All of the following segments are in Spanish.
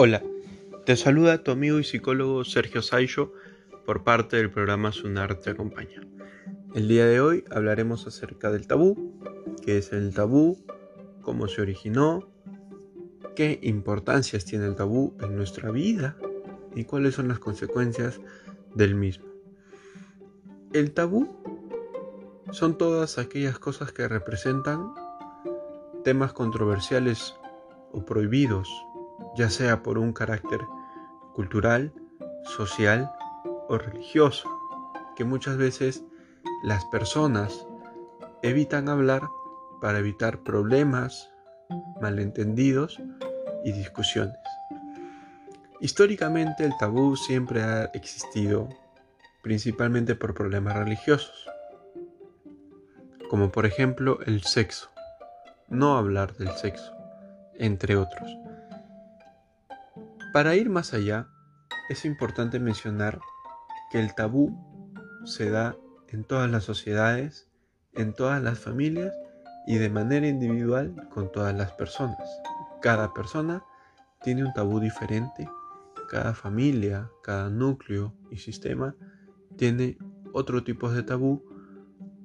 Hola, te saluda tu amigo y psicólogo Sergio Saillo por parte del programa Sunar te acompaña. El día de hoy hablaremos acerca del tabú, qué es el tabú, cómo se originó, qué importancias tiene el tabú en nuestra vida y cuáles son las consecuencias del mismo. El tabú son todas aquellas cosas que representan temas controversiales o prohibidos ya sea por un carácter cultural, social o religioso, que muchas veces las personas evitan hablar para evitar problemas, malentendidos y discusiones. Históricamente el tabú siempre ha existido, principalmente por problemas religiosos, como por ejemplo el sexo, no hablar del sexo, entre otros. Para ir más allá, es importante mencionar que el tabú se da en todas las sociedades, en todas las familias y de manera individual con todas las personas. Cada persona tiene un tabú diferente, cada familia, cada núcleo y sistema tiene otro tipo de tabú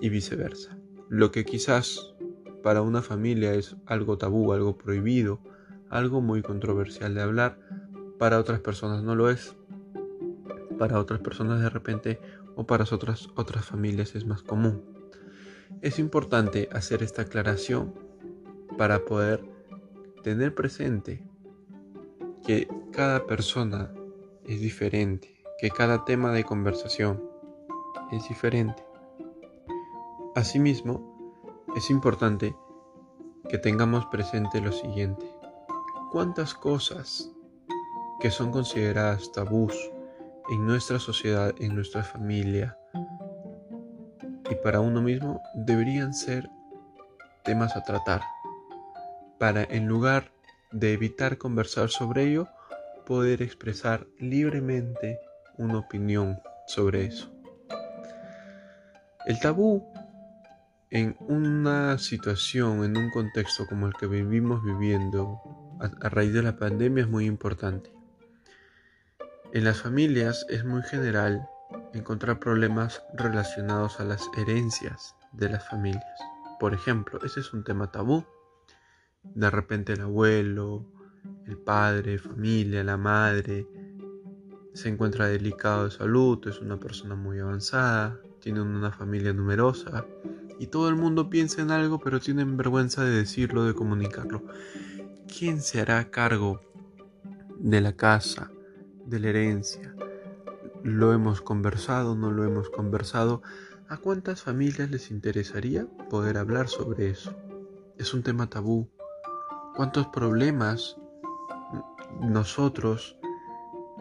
y viceversa. Lo que quizás para una familia es algo tabú, algo prohibido, algo muy controversial de hablar, para otras personas no lo es. Para otras personas de repente o para otras, otras familias es más común. Es importante hacer esta aclaración para poder tener presente que cada persona es diferente, que cada tema de conversación es diferente. Asimismo, es importante que tengamos presente lo siguiente. ¿Cuántas cosas que son consideradas tabús en nuestra sociedad, en nuestra familia y para uno mismo deberían ser temas a tratar para en lugar de evitar conversar sobre ello poder expresar libremente una opinión sobre eso. El tabú en una situación, en un contexto como el que vivimos viviendo a, raíz de la pandemia es muy importante. En las familias es muy general encontrar problemas relacionados a las herencias de las familias. Por ejemplo, ese es un tema tabú. De repente el abuelo, el padre, familia, la madre, se encuentra delicado de salud, es una persona muy avanzada, tiene una familia numerosa y todo el mundo piensa en algo pero tienen vergüenza de decirlo, de comunicarlo. ¿Quién se hará cargo de la casa? De la herencia. ¿Lo hemos conversado? ¿No lo hemos conversado? ¿A cuántas familias les interesaría poder hablar sobre eso? Es un tema tabú. ¿Cuántos problemas nosotros,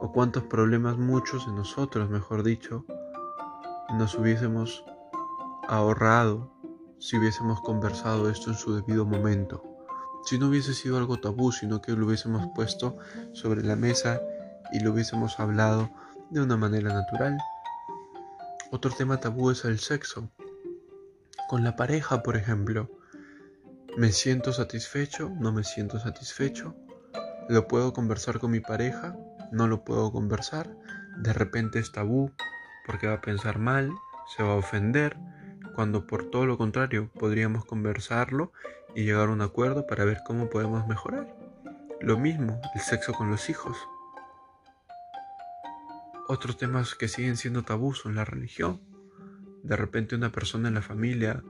o cuántos problemas muchos de nosotros, mejor dicho, nos hubiésemos ahorrado si hubiésemos conversado esto en su debido momento? Si no hubiese sido algo tabú, sino que lo hubiésemos puesto sobre la mesa y lo hubiésemos hablado de una manera natural. Otro tema tabú es el sexo. Con la pareja, por ejemplo. ¿Me siento satisfecho? ¿No me siento satisfecho? ¿Lo puedo conversar con mi pareja? ¿No lo puedo conversar? De repente es tabú porque va a pensar mal, se va a ofender, cuando por todo lo contrario podríamos conversarlo y llegar a un acuerdo para ver cómo podemos mejorar. Lo mismo, el sexo con los hijos. Otros temas que siguen siendo tabú son la religión. De repente una persona en la familia,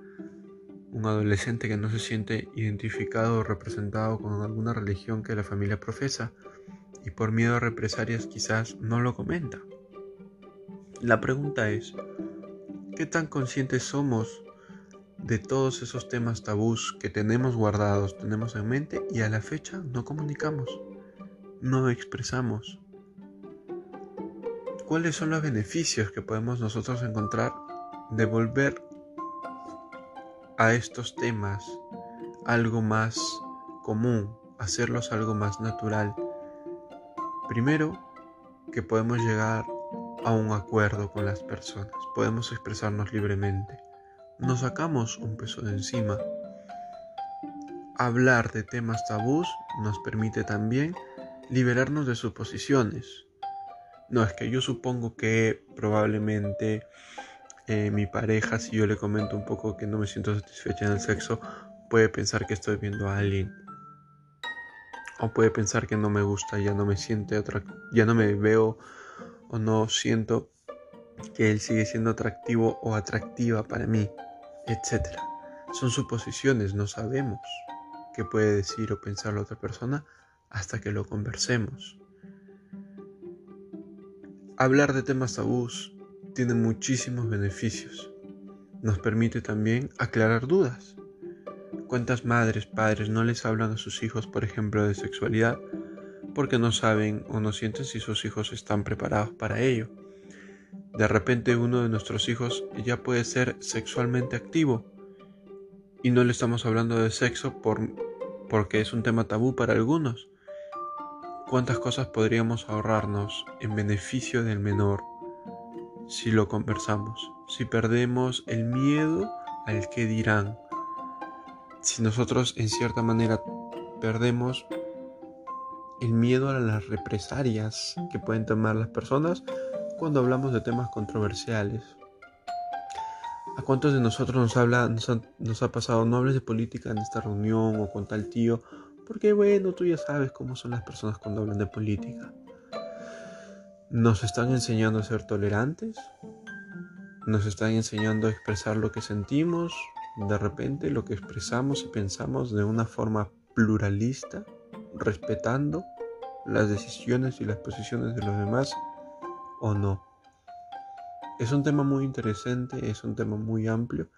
un adolescente que no se siente identificado o representado con alguna religión que la familia profesa y por miedo a represalias quizás no lo comenta. La pregunta es, ¿qué tan conscientes somos de todos esos temas tabús que tenemos guardados, tenemos en mente y a la fecha no comunicamos, no expresamos? ¿Cuáles son los beneficios que podemos nosotros encontrar de volver a estos temas algo más común, hacerlos algo más natural? Primero, que podemos llegar a un acuerdo con las personas, podemos expresarnos libremente, nos sacamos un peso de encima. Hablar de temas tabús nos permite también liberarnos de suposiciones. No, es que yo supongo que probablemente eh, mi pareja, si yo le comento un poco que no me siento satisfecha en el sexo, puede pensar que estoy viendo a alguien. O puede pensar que no me gusta, ya no me siente otra, ya no me veo o no siento que él sigue siendo atractivo o atractiva para mí, etc. Son suposiciones, no sabemos qué puede decir o pensar la otra persona hasta que lo conversemos. Hablar de temas tabús tiene muchísimos beneficios. Nos permite también aclarar dudas. ¿Cuántas madres, padres no les hablan a sus hijos, por ejemplo, de sexualidad porque no saben o no sienten si sus hijos están preparados para ello? De repente uno de nuestros hijos ya puede ser sexualmente activo y no le estamos hablando de sexo por, porque es un tema tabú para algunos. ¿Cuántas cosas podríamos ahorrarnos en beneficio del menor si lo conversamos? Si perdemos el miedo al que dirán. Si nosotros en cierta manera perdemos el miedo a las represalias que pueden tomar las personas cuando hablamos de temas controversiales. ¿A cuántos de nosotros nos, ha, nos ha pasado, no hables de política en esta reunión o con tal tío? Porque bueno, tú ya sabes cómo son las personas cuando hablan de política. Nos están enseñando a ser tolerantes, nos están enseñando a expresar lo que sentimos, de repente lo que expresamos y pensamos de una forma pluralista, respetando las decisiones y las posiciones de los demás o no. Es un tema muy interesante, es un tema muy amplio.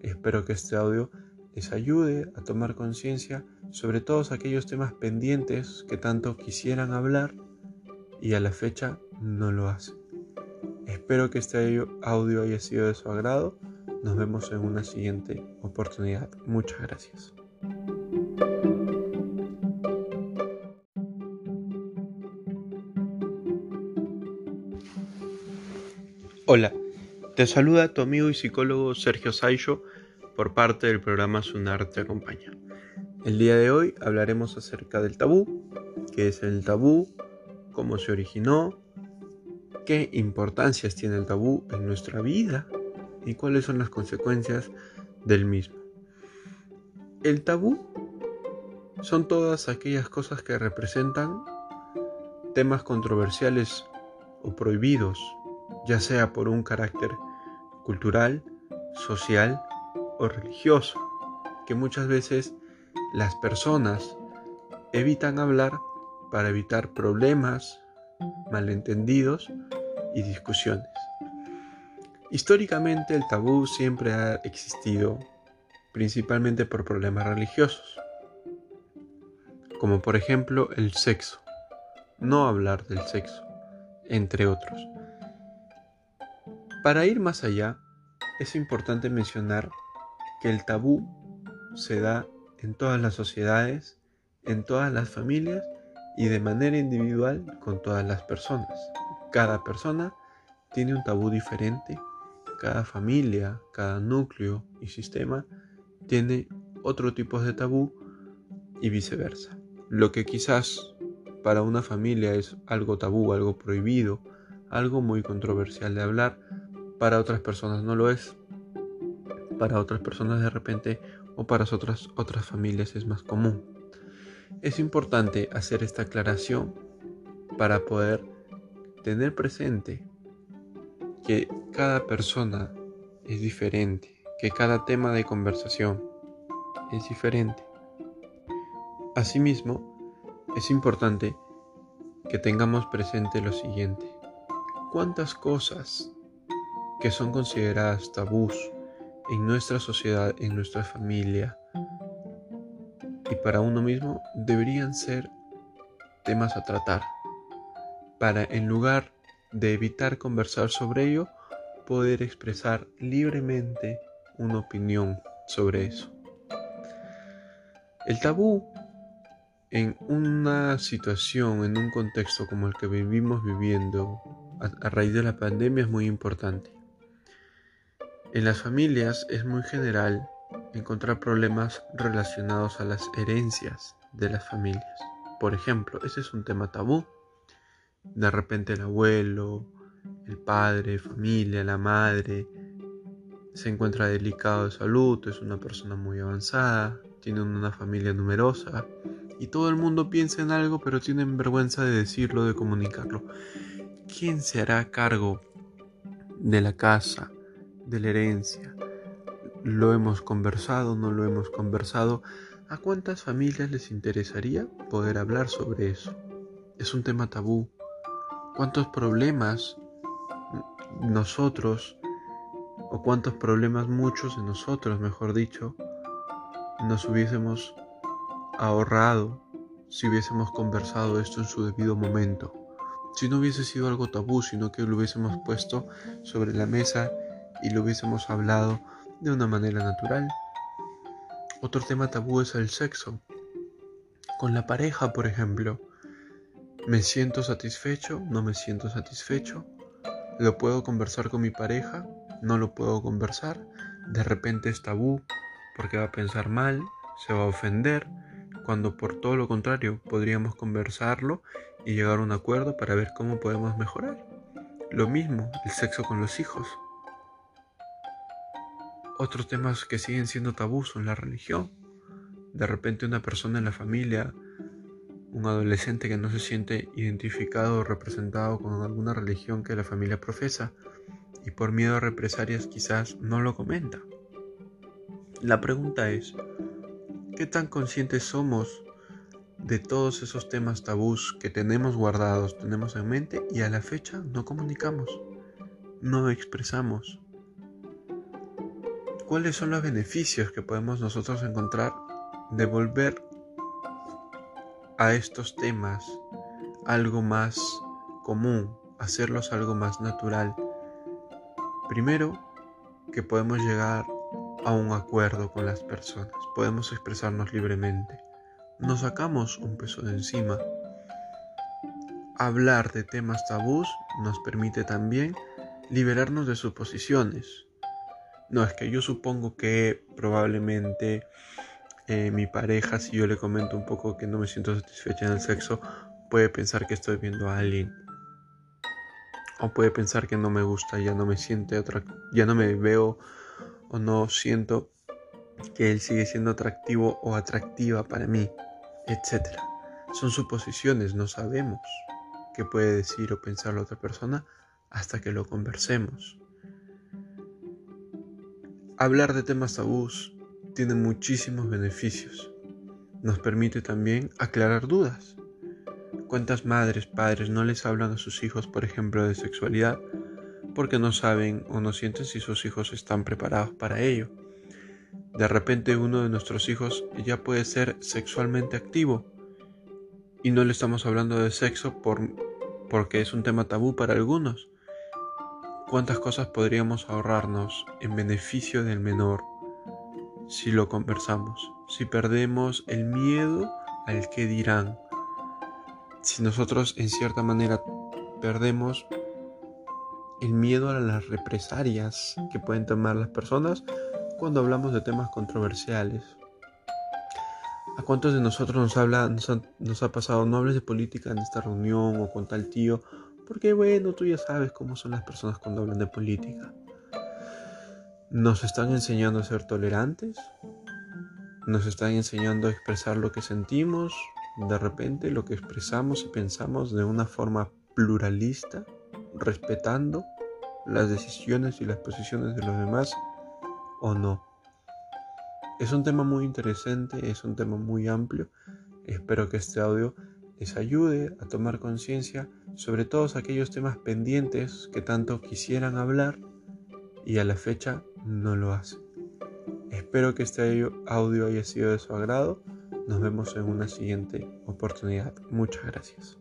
Espero que este audio les ayude a tomar conciencia sobre todos aquellos temas pendientes que tanto quisieran hablar y a la fecha no lo hacen. Espero que este audio haya sido de su agrado. Nos vemos en una siguiente oportunidad. Muchas gracias. Hola, te saluda tu amigo y psicólogo Sergio Saillo por parte del programa Sunar te acompaña. El día de hoy hablaremos acerca del tabú, qué es el tabú, cómo se originó, qué importancias tiene el tabú en nuestra vida y cuáles son las consecuencias del mismo. El tabú son todas aquellas cosas que representan temas controversiales o prohibidos ya sea por un carácter cultural, social o religioso, que muchas veces las personas evitan hablar para evitar problemas, malentendidos y discusiones. Históricamente el tabú siempre ha existido, principalmente por problemas religiosos, como por ejemplo el sexo, no hablar del sexo, entre otros. Para ir más allá, es importante mencionar que el tabú se da en todas las sociedades, en todas las familias y de manera individual con todas las personas. Cada persona tiene un tabú diferente, cada familia, cada núcleo y sistema tiene otro tipo de tabú y viceversa. Lo que quizás para una familia es algo tabú, algo prohibido, algo muy controversial de hablar, para otras personas no lo es. Para otras personas de repente o para otras, otras familias es más común. Es importante hacer esta aclaración para poder tener presente que cada persona es diferente, que cada tema de conversación es diferente. Asimismo, es importante que tengamos presente lo siguiente. ¿Cuántas cosas que son consideradas tabús en nuestra sociedad, en nuestra familia y para uno mismo deberían ser temas a tratar para en lugar de evitar conversar sobre ello poder expresar libremente una opinión sobre eso. El tabú en una situación, en un contexto como el que vivimos viviendo a, raíz de la pandemia es muy importante. En las familias es muy general encontrar problemas relacionados a las herencias de las familias. Por ejemplo, ese es un tema tabú. De repente el abuelo, el padre, familia, la madre, se encuentra delicado de salud, es una persona muy avanzada, tiene una familia numerosa y todo el mundo piensa en algo pero tienen vergüenza de decirlo, de comunicarlo. ¿Quién se hará cargo de la casa, de la herencia? ¿Lo hemos conversado? ¿No lo hemos conversado? ¿A cuántas familias les interesaría poder hablar sobre eso? Es un tema tabú. ¿Cuántos problemas nosotros o cuántos problemas muchos de nosotros, mejor dicho, nos hubiésemos ahorrado si hubiésemos conversado esto en su debido momento. Si no hubiese sido algo tabú, sino que lo hubiésemos puesto sobre la mesa y lo hubiésemos hablado de una manera natural. Otro tema tabú es el sexo. Con la pareja, por ejemplo. ¿Me siento satisfecho? ¿No me siento satisfecho? ¿Lo puedo conversar con mi pareja? no lo puedo conversar, de repente es tabú porque va a pensar mal, se va a ofender, cuando por todo lo contrario podríamos conversarlo y llegar a un acuerdo para ver cómo podemos mejorar. Lo mismo, el sexo con los hijos. Otros temas que siguen siendo tabú son la religión. De repente una persona en la familia, un adolescente que no se siente identificado o representado con alguna religión que la familia profesa, y por miedo a represalias quizás no lo comenta. La pregunta es, ¿qué tan conscientes somos de todos esos temas tabús que tenemos guardados, tenemos en mente y a la fecha no comunicamos, no expresamos? ¿Cuáles son los beneficios que podemos nosotros encontrar de volver a estos temas algo más común, hacerlos algo más natural? Primero, que podemos llegar a un acuerdo con las personas, podemos expresarnos libremente, nos sacamos un peso de encima. Hablar de temas tabús nos permite también liberarnos de suposiciones. No, es que yo supongo que probablemente eh, mi pareja, si yo le comento un poco que no me siento satisfecha en el sexo, puede pensar que estoy viendo a alguien o puede pensar que no me gusta, ya no me siente ya no me veo o no siento que él sigue siendo atractivo o atractiva para mí, etc. Son suposiciones, no sabemos qué puede decir o pensar la otra persona hasta que lo conversemos. Hablar de temas tabús tiene muchísimos beneficios. Nos permite también aclarar dudas. ¿Cuántas madres, padres no les hablan a sus hijos, por ejemplo, de sexualidad porque no saben o no sienten si sus hijos están preparados para ello? De repente uno de nuestros hijos ya puede ser sexualmente activo y no le estamos hablando de sexo por, porque es un tema tabú para algunos. ¿Cuántas cosas podríamos ahorrarnos en beneficio del menor si lo conversamos? Si perdemos el miedo al que dirán si nosotros en cierta manera perdemos el miedo a las represalias que pueden tomar las personas cuando hablamos de temas controversiales. ¿A cuántos de nosotros nos, habla, nos ha, pasado no hables de política en esta reunión o con tal tío? Porque bueno, tú ya sabes cómo son las personas cuando hablan de política. Nos están enseñando a ser tolerantes, nos están enseñando a expresar lo que sentimos, de repente lo que expresamos y pensamos de una forma pluralista, respetando las decisiones y las posiciones de los demás o no. Es un tema muy interesante, es un tema muy amplio. Espero que este audio les ayude a tomar conciencia sobre todos aquellos temas pendientes que tanto quisieran hablar y a la fecha no lo hacen. Espero que este audio haya sido de su agrado nos vemos en una siguiente oportunidad. Muchas gracias.